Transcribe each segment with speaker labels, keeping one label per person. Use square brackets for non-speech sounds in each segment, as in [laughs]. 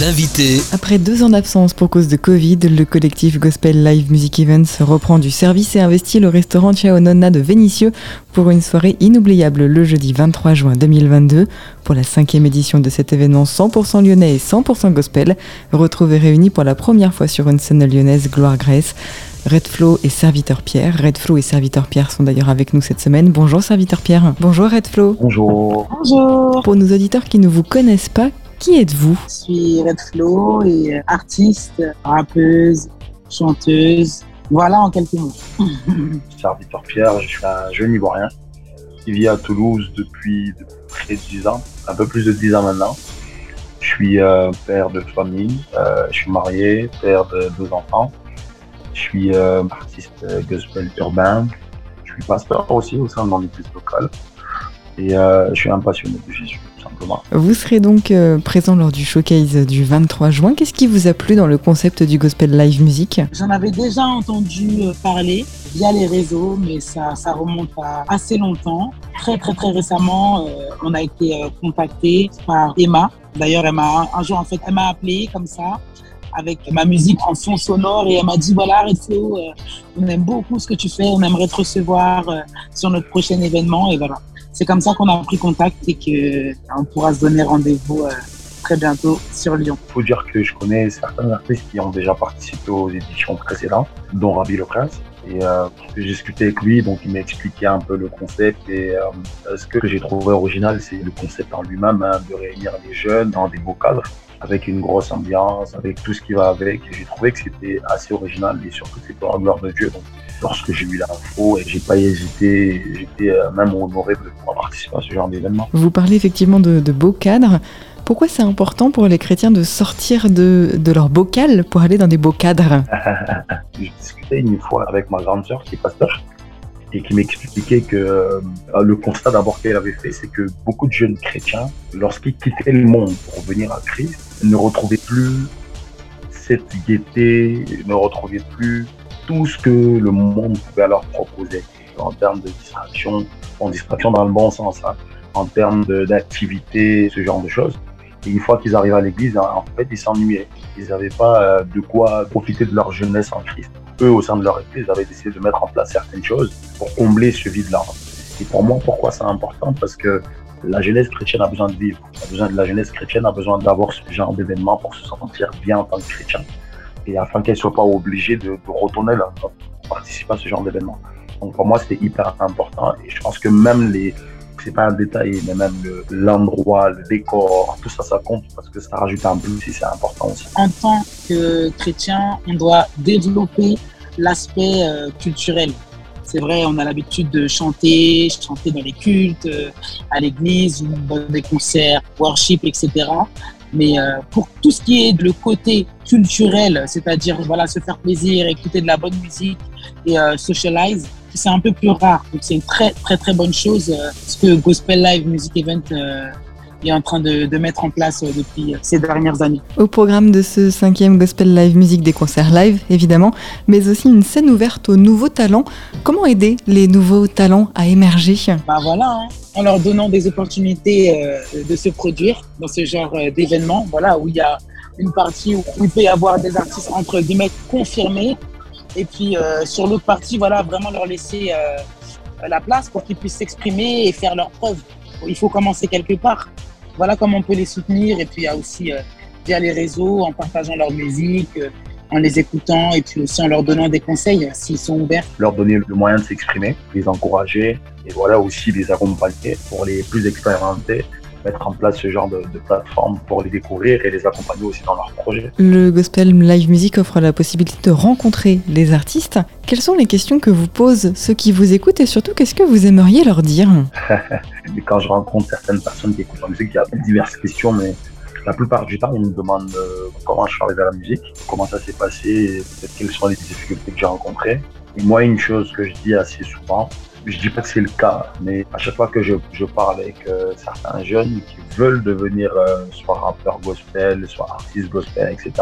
Speaker 1: L'invité.
Speaker 2: Après deux ans d'absence pour cause de Covid, le collectif Gospel Live Music Events reprend du service et investit le restaurant Ciao Nonna de Vénissieux pour une soirée inoubliable le jeudi 23 juin 2022. Pour la cinquième édition de cet événement 100% lyonnais et 100% gospel, retrouvés réunis pour la première fois sur une scène lyonnaise Gloire Grèce. Redflow et Serviteur Pierre. Redflow et Serviteur Pierre sont d'ailleurs avec nous cette semaine. Bonjour Serviteur Pierre. Bonjour Redflow.
Speaker 3: Bonjour.
Speaker 4: Bonjour.
Speaker 2: Pour nos auditeurs qui ne vous connaissent pas, qui êtes-vous?
Speaker 4: Je suis Redflow et artiste, rappeuse, chanteuse. Voilà en quelques mots. [laughs]
Speaker 3: Serviteur Pierre, je suis un jeune Ivoirien qui vit à Toulouse depuis, près de 10 ans, un peu plus de 10 ans maintenant. Je suis euh, père de famille, euh, je suis marié, père de deux enfants. Je suis euh, artiste euh, gospel urbain. Je suis pasteur aussi au sein de mon église locale. Et euh, je suis un passionné de Jésus, simplement.
Speaker 2: Vous serez donc euh, présent lors du showcase du 23 juin. Qu'est-ce qui vous a plu dans le concept du Gospel Live Music?
Speaker 4: J'en avais déjà entendu euh, parler via les réseaux, mais ça, ça remonte à assez longtemps. Très, très, très récemment, euh, on a été contacté par Emma. D'ailleurs, elle m'a un jour, en fait, elle m'a appelé comme ça avec ma musique en son sonore et elle m'a dit voilà Redflow, euh, on aime beaucoup ce que tu fais, on aimerait te recevoir euh, sur notre prochain événement et voilà. C'est comme ça qu'on a pris contact et que euh, pourra se donner rendez-vous euh, très bientôt sur Lyon.
Speaker 3: Il faut dire que je connais certains artistes qui ont déjà participé aux éditions précédentes, dont Rabbi Le Prince. Et euh, j'ai discuté avec lui, donc il m'a expliqué un peu le concept. Et ce que j'ai trouvé original, c'est le concept en lui-même, hein, de réunir les jeunes dans des beaux cadres, avec une grosse ambiance, avec tout ce qui va avec. J'ai trouvé que c'était assez original et surtout c'était pour la gloire de Dieu. Donc, lorsque j'ai eu l'info, et j'ai pas hésité, j'étais euh, même honoré de pouvoir participer à ce genre d'événement.
Speaker 2: Vous parlez effectivement de, de beaux cadres. Pourquoi c'est important pour les chrétiens de sortir de, de leur bocal pour aller dans des beaux cadres? [laughs]
Speaker 3: J'ai discuté une fois avec ma grande sœur qui est pasteur et qui m'expliquait que euh, le constat d'abord qu'elle avait fait, c'est que beaucoup de jeunes chrétiens, lorsqu'ils quittaient le monde pour venir à Christ, ne retrouvaient plus cette gaieté, ne retrouvaient plus tout ce que le monde pouvait leur proposer en termes de distraction, en distraction dans le bon sens, hein, en termes d'activité, ce genre de choses. Et une fois qu'ils arrivent à l'église, en fait, ils s'ennuyaient. Ils n'avaient pas euh, de quoi profiter de leur jeunesse en Christ. Eux, au sein de leur église, avaient décidé de mettre en place certaines choses pour combler ce vide-là. Et pour moi, pourquoi c'est important? Parce que la jeunesse chrétienne a besoin de vivre. A besoin de la jeunesse chrétienne a besoin d'avoir ce genre d'événement pour se sentir bien en tant que chrétien. Et afin qu'elle ne soit pas obligée de, de retourner là, participer à ce genre d'événement. Donc pour moi, c'était hyper important. Et je pense que même les, c'est pas un détail, mais même le- l'endroit, le, décor, tout ça, ça compte parce que ça rajoute un plus et c'est important aussi.
Speaker 4: En tant que chrétien, on doit développer l'aspect euh, culturel. C'est vrai, on a l'habitude de chanter, chanter dans les cultes, euh, à l'église, dans des concerts, worship, etc. Mais euh, pour tout ce qui est le côté culturel, c'est-à-dire voilà se faire plaisir, écouter de la bonne musique et socialize, c'est un peu plus rare. Donc c'est une très très très bonne chose euh, ce que Gospel Live Music Event euh, est en train de, de mettre en place euh, depuis ces dernières années.
Speaker 2: Au programme de ce cinquième Gospel Live Music, des concerts live évidemment, mais aussi une scène ouverte aux nouveaux talents. Comment aider les nouveaux talents à émerger?
Speaker 4: Bah voilà, hein, en leur donnant des opportunités euh, de se produire dans ce genre euh, d'événement, voilà, où il y a une partie où il peut y avoir des artistes entre guillemets confirmés, et puis euh, sur l'autre partie, voilà, vraiment leur laisser euh, la place pour qu'ils puissent s'exprimer et faire leurs preuves. Il faut commencer quelque part. Voilà comment on peut les soutenir, et puis il y a aussi euh, via les réseaux, en partageant leur musique, en les écoutant, et puis aussi en leur donnant des conseils s'ils sont ouverts.
Speaker 3: Leur donner le moyen de s'exprimer, les encourager et voilà aussi les accompagner pour les plus expérimentés, mettre en place ce genre de, de plateforme pour les découvrir et les accompagner aussi dans leurs projets.
Speaker 2: Le Gospel Live Music offre la possibilité de rencontrer les artistes. Quelles sont les questions que vous posent ceux qui vous écoutent et surtout qu'est-ce que vous aimeriez leur dire [laughs]
Speaker 3: quand je rencontre certaines personnes qui écoutent la musique, il y a diverses questions, mais la plupart du temps, ils me demandent euh, comment je suis arrivé à la musique, comment ça s'est passé, peut-être quelles sont les difficultés que j'ai rencontrées. Et moi, une chose que je dis assez souvent, je dis pas que c'est le cas, mais à chaque fois que je, je parle avec euh, certains jeunes qui veulent devenir euh, soit rappeur gospel, soit artiste gospel, etc.,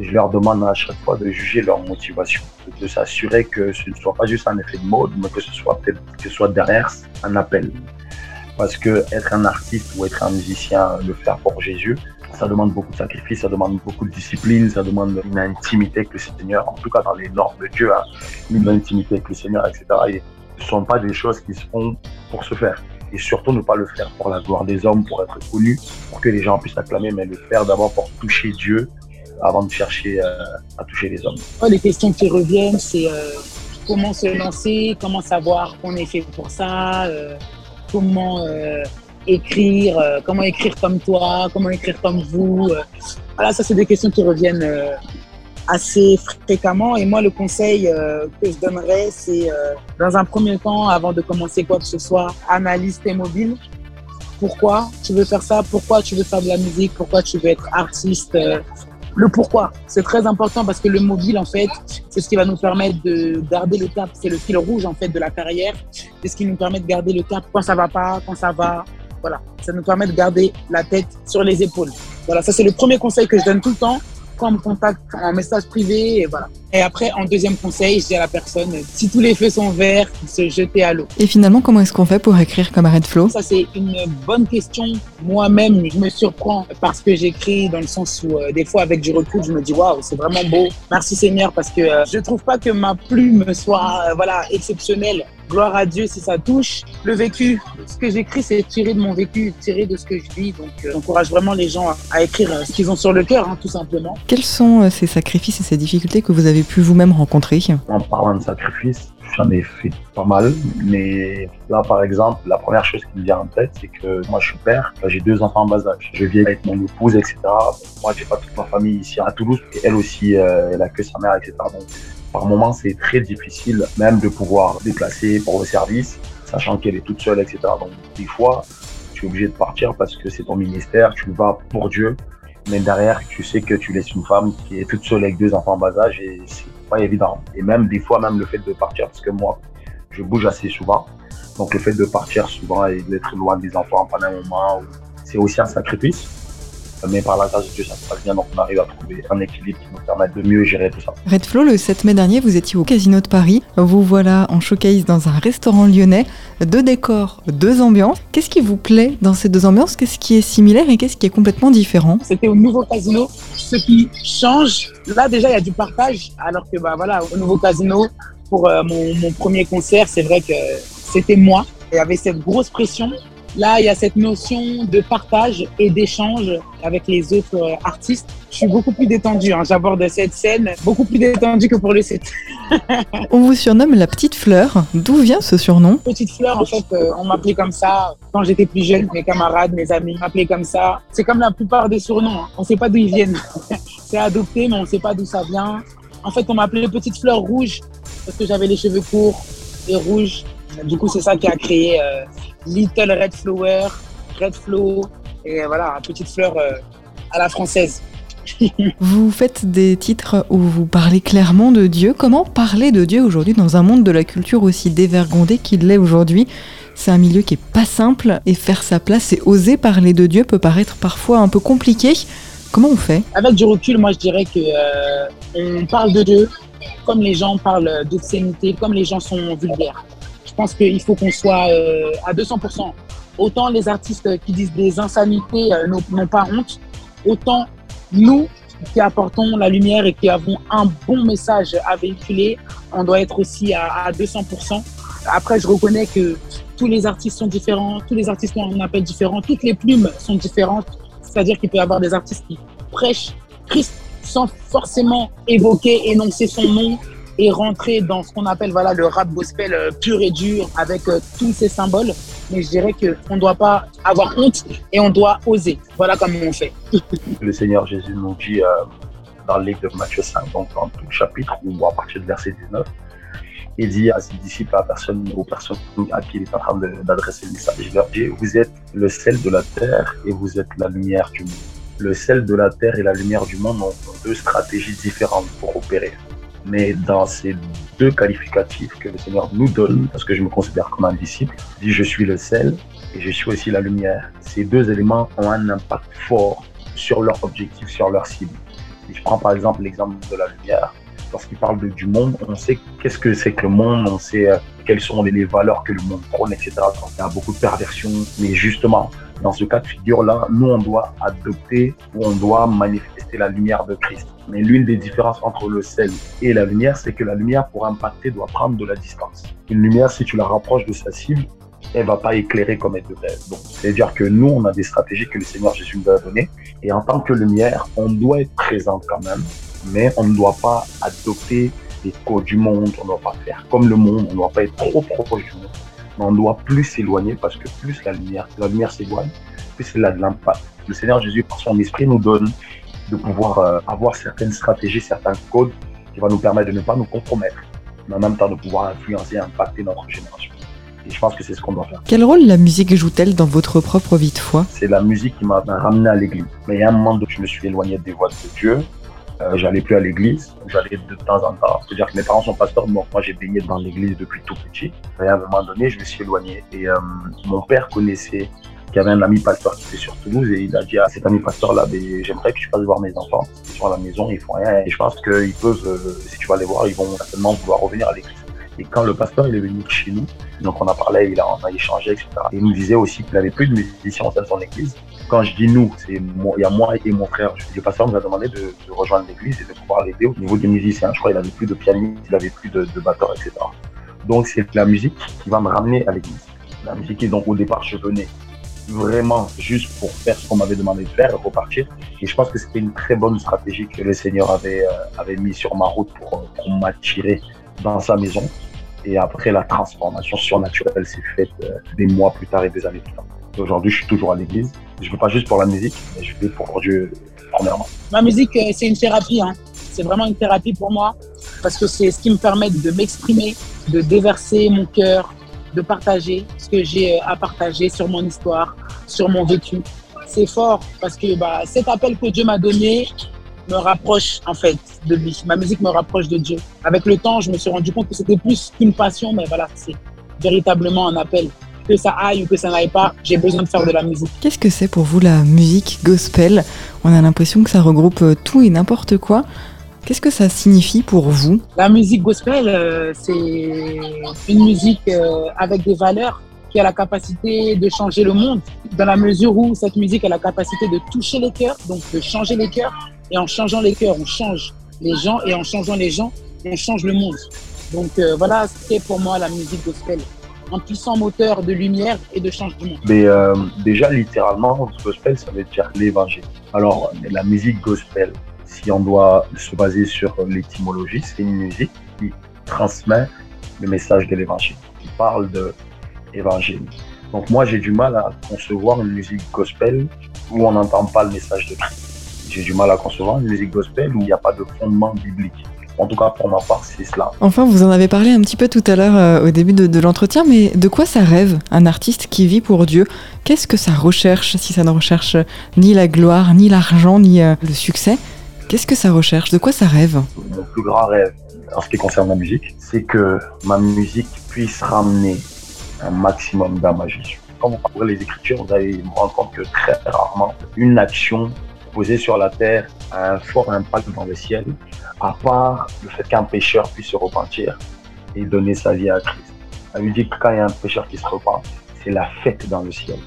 Speaker 3: je leur demande à chaque fois de juger leur motivation, de, s'assurer que ce ne soit pas juste un effet de mode, mais que ce soit peut-être que ce soit derrière un appel. Parce que être un artiste ou être un musicien, le faire pour Jésus, ça demande beaucoup de sacrifices, ça demande beaucoup de discipline, ça demande une intimité avec le Seigneur, en tout cas dans les normes de Dieu, hein, une intimité avec le Seigneur, etc. ne sont pas des choses qui se font pour se faire. Et surtout ne pas le faire pour la gloire des hommes, pour être connu, pour que les gens puissent acclamer, mais le faire d'abord pour toucher Dieu avant de chercher euh, à toucher les hommes.
Speaker 4: Les questions qui reviennent, c'est euh, comment se lancer, comment savoir qu'on est fait pour ça, euh, comment écrire, comment écrire comme toi, comment écrire comme vous. voilà, ça c'est des questions qui reviennent assez fréquemment. Et moi, le conseil que je donnerais, c'est dans un premier temps, avant de commencer quoi que ce soit, analyse tes mobiles. Pourquoi tu veux faire ça? Pourquoi tu veux faire de la musique? Pourquoi tu veux être artiste? Le pourquoi. C'est très important parce que le mobile, en fait, c'est ce qui va nous permettre de garder le cap. C'est le fil rouge, en fait, de la carrière. C'est ce qui nous permet de garder le cap quand ça va pas, quand ça va. Voilà. Ça nous permet de garder la tête sur les épaules. Voilà. Ça, c'est le premier conseil que je donne tout le temps contacte en message privé, et voilà. Et après, en deuxième conseil, je dis à la personne, si tous les feux sont verts, se jeter à l'eau.
Speaker 2: Et finalement, comment est-ce qu'on fait pour écrire comme Red Flow
Speaker 4: Ça, c'est une bonne question. Moi-même, je me surprends parce que j'écris dans le sens où, euh, des fois, avec du recul, je me dis, waouh, c'est vraiment beau. Merci Seigneur, parce que euh, je trouve pas que ma plume soit, euh, voilà, exceptionnelle. Gloire à Dieu si ça touche. Le vécu, ce que j'écris, c'est tiré de mon vécu, tiré de ce que je vis. Donc, j'encourage vraiment les gens à, écrire ce qu'ils ont sur le cœur, hein, tout simplement.
Speaker 2: Quels sont ces sacrifices et ces difficultés que vous avez pu vous-même rencontrer
Speaker 3: En parlant de sacrifices, j'en ai fait pas mal, mais là par exemple, la première chose qui me vient en tête, c'est que moi je suis père, j'ai deux enfants en bas âge, je vis avec mon épouse, etc. Moi j'ai pas toute ma famille ici à Toulouse, et elle aussi, euh, elle a que sa mère, etc. Donc par moments c'est très difficile même de pouvoir déplacer pour le service, sachant qu'elle est toute seule, etc. Donc des fois, tu es obligé de partir parce que c'est ton ministère, tu vas pour Dieu, mais derrière, tu sais que tu laisses une femme qui est toute seule avec deux enfants en bas âge et c'est pas évident. Et même des fois, même le fait de partir, parce que moi, je bouge assez souvent. Donc le fait de partir souvent et d'être loin des enfants pendant un moment, c'est aussi un sacrifice mais par la grâce de Dieu, ça se passe bien. Donc, on arrive à trouver un équilibre qui nous permet de mieux gérer tout ça.
Speaker 2: Red Flow, le 7 mai dernier, vous étiez au Casino de Paris. Vous voilà en showcase dans un restaurant lyonnais. Deux décors, deux ambiances. Qu'est-ce qui vous plaît dans ces deux ambiances? Qu'est-ce qui est similaire et qu'est-ce qui est complètement différent?
Speaker 4: C'était au nouveau casino. Ce qui change, là déjà, il y a du partage. Alors que, bah, voilà, au nouveau casino, pour euh, mon, mon premier concert, c'est vrai que c'était moi. Il y avait cette grosse pression Là, il y a cette notion de partage et d'échange avec les autres euh, artistes. Je suis beaucoup plus détendu. Hein. J'aborde cette scène beaucoup plus détendu que pour le set. [laughs]
Speaker 2: on vous surnomme la petite fleur. D'où vient ce surnom?
Speaker 4: Petite fleur, en fait, euh, on m'appelait comme ça quand j'étais plus jeune. Mes camarades, mes amis m'appelaient comme ça. C'est comme la plupart des surnoms. Hein. On ne sait pas d'où ils viennent. [laughs] C'est adopté, mais on ne sait pas d'où ça vient. En fait, on m'appelait petite fleur rouge parce que j'avais les cheveux courts et rouges. Du coup, c'est ça qui a créé euh, Little Red Flower, Red Flow, et voilà, petite fleur euh, à la française. [laughs]
Speaker 2: vous faites des titres où vous parlez clairement de Dieu. Comment parler de Dieu aujourd'hui dans un monde de la culture aussi dévergondé qu'il l'est aujourd'hui? C'est un milieu qui est pas simple et faire sa place et oser parler de Dieu peut paraître parfois un peu compliqué. Comment on fait?
Speaker 4: Avec du recul, moi je dirais que euh, on parle de Dieu comme les gens parlent d'obscénité, comme les gens sont vulgaires. Je pense qu'il faut qu'on soit euh, à 200%. Autant les artistes qui disent des insanités euh, n'ont pas honte, autant nous qui apportons la lumière et qui avons un bon message à véhiculer, on doit être aussi à, 200%. Après, je reconnais que tous les artistes sont différents, tous les artistes ont un appel différent, toutes les plumes sont différentes. C'est-à-dire qu'il peut y avoir des artistes qui prêchent Christ sans forcément évoquer, énoncer son nom, et rentrer dans ce qu'on appelle voilà, le rap gospel euh, pur et dur avec euh, tous ces symboles. Mais je dirais qu'on ne doit pas avoir honte et on doit oser. Voilà comment on fait. [laughs]
Speaker 3: le Seigneur Jésus nous dit euh, dans le livre de Matthieu 5, donc dans tout chapitre, ou à partir du verset 19, il dit à ses disciples, à personne, aux personnes à qui il est en train d'adresser le message, vous êtes le sel de la terre et vous êtes la lumière du monde. Le sel de la terre et la lumière du monde ont deux stratégies différentes pour opérer mais dans ces deux qualificatifs que le Seigneur nous donne, parce que je me considère comme un disciple, dit je suis le sel et je suis aussi la lumière. Ces deux éléments ont un impact fort sur leur objectif, sur leur cible. Je prends par exemple l'exemple de la lumière, lorsqu'il parle du monde, on sait qu'est-ce que c'est que le monde, on sait euh, quelles sont les, valeurs que le monde prône, etc. il y a beaucoup de perversions, mais justement, dans ce cas de figure-là, nous, on doit adopter ou on doit manifester la lumière de Christ. Mais l'une des différences entre le sel et la lumière, c'est que la lumière, pour impacter, doit prendre de la distance. Une lumière, si tu la rapproches de sa cible, elle va pas éclairer comme elle devrait. Donc, c'est-à-dire que nous, on a des stratégies que le Seigneur Jésus nous a données. Et en tant que lumière, on doit être présent quand même, mais on ne doit pas adopter les codes du monde. On ne doit pas faire comme le monde. On ne doit pas être trop proche du monde. On doit plus s'éloigner parce que plus la lumière, la lumière s'éloigne, plus elle a de l'impact. Le Seigneur Jésus, par son esprit, nous donne de pouvoir euh, avoir certaines stratégies, certains codes qui vont nous permettre de ne pas nous compromettre, mais en même temps de pouvoir influencer impacter notre génération. Et je pense que c'est ce qu'on doit faire.
Speaker 2: Quel rôle la musique joue-t-elle dans votre propre vie de foi?
Speaker 3: C'est la musique qui m'a ramené à l'église. Mais il y a un moment où je me suis éloigné des voies de Dieu. Euh, j'allais plus à l'église, j'allais de temps en temps. C'est-à-dire que mes parents sont pasteurs, donc moi j'ai baigné dans l'église depuis tout petit. Et à un moment donné, je me suis éloigné. Et euh, mon père connaissait il y avait un ami pasteur qui était sur Toulouse et il a dit à cet ami pasteur-là, ben, j'aimerais que tu passes voir mes enfants. Ils sont à la maison, ils font rien. Et je pense qu'ils peuvent, euh, si tu vas les voir, ils vont certainement vouloir revenir à l'église. Et quand le pasteur il est venu chez nous, donc on a parlé, il a, on a échangé, etc. Et il nous disait aussi qu'il n'avait plus de musiciens au sein de son église. Quand je dis nous, c'est il y a moi et mon frère. Le pasteur nous a demandé de, rejoindre l'église et de pouvoir l'aider au niveau des musiciens. Je crois qu'il avait plus de pianistes, il avait plus de, batteurs, etc. Donc c'est la musique qui va me ramener à l'église. La musique est donc au départ je venais vraiment juste pour faire ce qu'on m'avait demandé de faire repartir. Et je pense que c'était une très bonne stratégie que le Seigneur avait, euh, mis sur ma route pour, pour m'attirer dans sa maison. Et après, la transformation surnaturelle s'est faite euh, des mois plus tard et des années plus tard. Aujourd'hui, je suis toujours à l'église. Je ne veux pas juste pour la musique, mais je vais pour Dieu premièrement.
Speaker 4: Ma musique, euh, c'est une thérapie. Hein. C'est vraiment une thérapie pour moi parce que c'est ce qui me permet de m'exprimer, de déverser mon cœur, de partager ce que j'ai à partager sur mon histoire, sur mon vécu. C'est fort parce que bah, cet appel que Dieu m'a donné me rapproche en fait de lui. Ma musique me rapproche de Dieu. Avec le temps, je me suis rendu compte que c'était plus qu'une passion, mais voilà, c'est véritablement un appel. Que ça aille ou que ça n'aille pas, j'ai besoin de faire de la musique.
Speaker 2: Qu'est-ce que c'est pour vous la musique gospel? On a l'impression que ça regroupe tout et n'importe quoi. Qu'est-ce que ça signifie pour vous?
Speaker 4: La musique gospel, euh, c'est une musique euh, avec des valeurs a la capacité de changer le monde, dans la mesure où cette musique a la capacité de toucher les cœurs, donc de changer les cœurs. Et en changeant les cœurs, on change les gens, et en changeant les gens, on change le monde. Donc euh, voilà ce qu'est pour moi la musique gospel. Un puissant moteur de lumière et de changement.
Speaker 3: Mais déjà, littéralement, gospel, ça veut dire l'évangile. Alors, la musique gospel, si on doit se baser sur l'étymologie, c'est une musique qui transmet le message de l'évangile, qui parle de l'évangile. Donc moi, j'ai du mal à concevoir une musique gospel où on n'entend pas le message de Christ. J'ai du mal à concevoir une musique gospel où il n'y a pas de fondement biblique. En tout cas, pour ma part, c'est cela.
Speaker 2: Enfin, vous en avez parlé un petit peu tout à l'heure euh, au début de, de l'entretien, mais de quoi ça rêve un artiste qui vit pour Dieu? Qu'est-ce que ça recherche si ça ne recherche ni la gloire, ni l'argent, ni euh, le succès? Qu'est-ce que ça recherche? De quoi ça rêve?
Speaker 3: Mon plus grand rêve en ce qui concerne la musique, c'est que ma musique puisse ramener un maximum d'âme à Jésus. Quand vous parcourez les Écritures, vous allez vous rendre compte que très rarement, une action posée sur la terre a un fort impact dans le ciel, à part le fait qu'un pécheur puisse se repentir et donner sa vie à Christ. Ça veut dire que quand il y a un pécheur qui se repent, c'est la fête dans le ciel.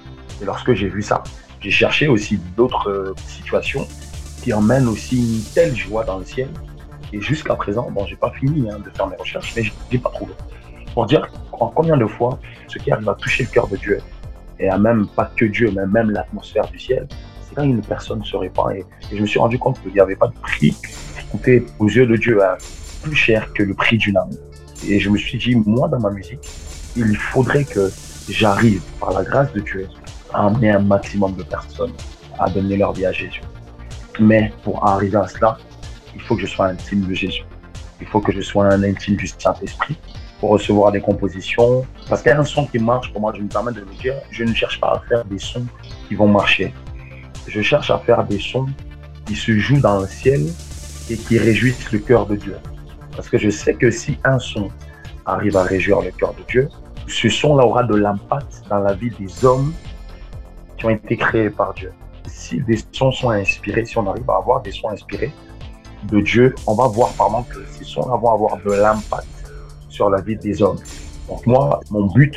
Speaker 3: Et lorsque j'ai vu ça, j'ai cherché aussi d'autres euh, situations qui emmène aussi une telle joie dans le ciel. Et jusqu'à présent, bon, j'ai pas fini hein, de faire mes recherches, mais j'ai pas trouvé. Pour dire en combien de fois ce qui arrive à toucher le cœur de Dieu, et à même pas que Dieu, mais même l'atmosphère du ciel, c'est quand une personne se répand. Et, je me suis rendu compte qu'il n'y avait pas de prix qui coûtait aux yeux de Dieu hein, plus cher que le prix d'une âme. Et je me suis dit, moi, dans ma musique, il faudrait que j'arrive, par la grâce de Dieu, à amener un maximum de personnes à donner leur vie à Jésus. Mais pour arriver à cela, il faut que je sois intime de Jésus. Il faut que je sois un intime du Saint-Esprit pour recevoir des compositions. Parce qu'il y a un son qui marche, pour moi, je me permets de me dire, je ne cherche pas à faire des sons qui vont marcher. Je cherche à faire des sons qui se jouent dans le ciel et qui réjouissent le cœur de Dieu. Parce que je sais que si un son arrive à réjouir le cœur de Dieu, ce son-là aura de l'impact dans la vie des hommes qui ont été créés par Dieu si des sons sont inspirés, si on arrive à avoir des sons inspirés, de Dieu, on va voir par que ces sons vont avoir de l'impact sur la vie des hommes. Donc moi, mon but,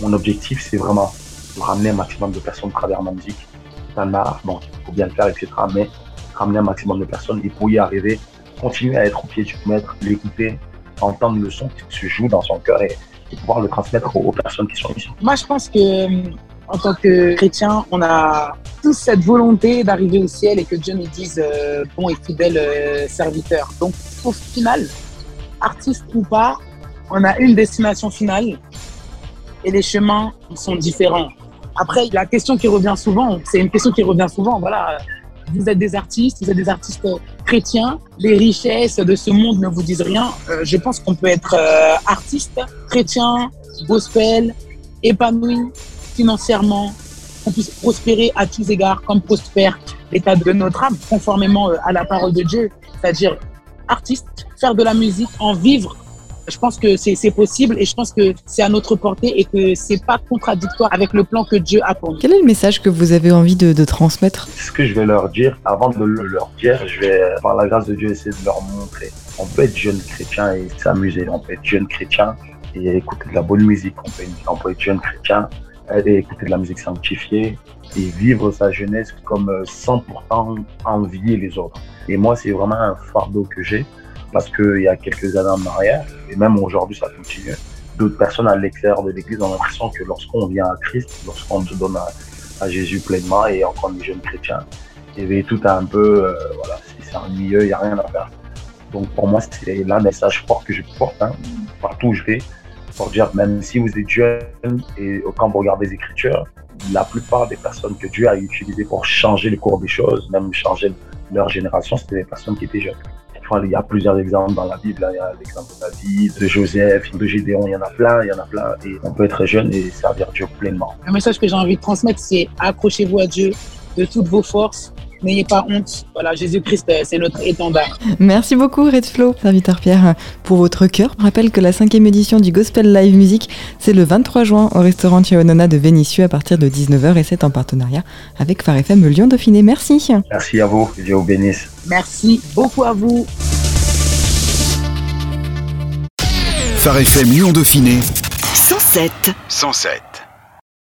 Speaker 3: mon objectif, c'est vraiment de ramener un maximum de personnes à travers ma musique. C'est un art, bon, il faut bien le faire, etc. Mais ramener un maximum de personnes et pour y arriver, continuer à être au pied du maître, l'écouter, entendre le son qui se joue dans son cœur et, pouvoir le transmettre aux, personnes qui sont ici.
Speaker 4: Moi, je pense que en tant que chrétien, on a tous cette volonté d'arriver au ciel et que Dieu nous dise euh, bon et fidèle euh, serviteur. Donc, au final, artiste ou pas, on a une destination finale et les chemins sont différents. Après, la question qui revient souvent, c'est une question qui revient souvent, voilà, vous êtes des artistes, vous êtes des artistes chrétiens, les richesses de ce monde ne vous disent rien. Euh, je pense qu'on peut être euh, artiste, chrétien, gospel, épanoui financièrement, qu'on puisse prospérer à tous égards comme prospère l'état de notre âme, conformément euh, à la parole de Dieu, c'est-à-dire artiste, faire de la musique, en vivre je pense que c'est possible et je pense que c'est à notre portée et que c'est pas contradictoire avec le plan que Dieu a pour nous.
Speaker 2: Quel est le message que vous avez envie de, de transmettre?
Speaker 3: Ce que je vais leur dire, avant de le leur dire, je vais, par la grâce de Dieu, essayer de leur montrer. On peut être jeune chrétien et s'amuser. On peut être jeune chrétien et écouter de la bonne musique. On peut, on peut être jeune chrétien et écouter de la musique sanctifiée et vivre sa jeunesse comme 100% envier les autres. Et moi, c'est vraiment un fardeau que j'ai parce qu'il y a quelques années en arrière, et même aujourd'hui ça continue, d'autres personnes à l'extérieur de l'Église ont l'impression que lorsqu'on vient à Christ, lorsqu'on se donne à, Jésus pleinement et encore les jeunes chrétiens, y avait tout un peu, euh, voilà, c'est ennuyeux, il n'y a rien à faire. Donc pour moi, c'est là message fort que je porte, hein, partout où je vais, pour dire, même si vous êtes jeune et quand vous regardez les Écritures, la plupart des personnes que Dieu a utilisées pour changer le cours des choses, même changer leur génération, c'était des personnes qui étaient jeunes il y a plusieurs exemples dans la Bible. Il y a l'exemple de David, de Joseph, de Gédéon. Il y en a plein, il y en a plein. Et on peut être jeune et servir Dieu pleinement.
Speaker 4: Un message que j'ai envie de transmettre, c'est accrochez-vous à Dieu de toutes vos forces. N'ayez pas honte. Voilà, Jésus-Christ, euh, c'est notre étendard.
Speaker 2: Merci beaucoup, Redflow, serviteur Pierre, pour votre cœur. Je rappelle que la cinquième édition du Gospel Live Music, c'est le 23 juin au restaurant Chiaonona de Vénissieux à partir de 19h et c'est en partenariat avec Phare FM Lyon Dauphiné. Merci.
Speaker 3: Merci à vous. Dieu vous bénisse.
Speaker 4: Merci beaucoup à vous.
Speaker 5: Phare FM Lyon Dauphiné
Speaker 1: 107
Speaker 5: 107